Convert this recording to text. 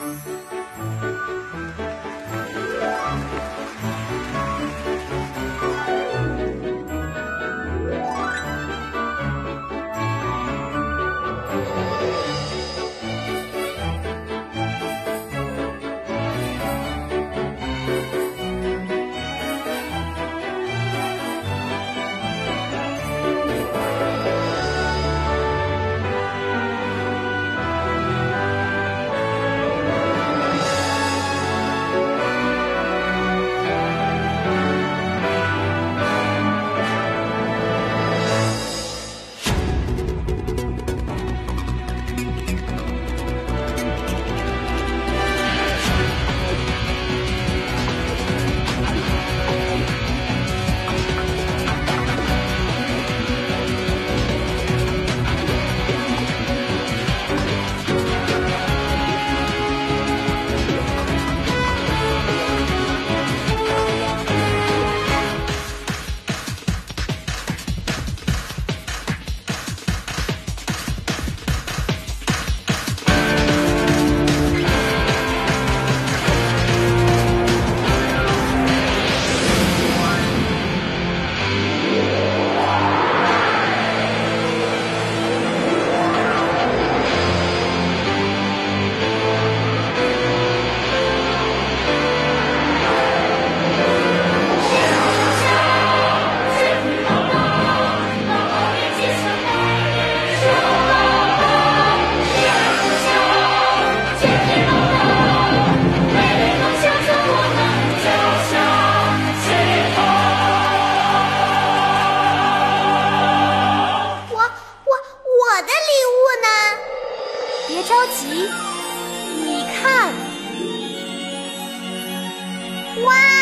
Música 别着急你看。哇！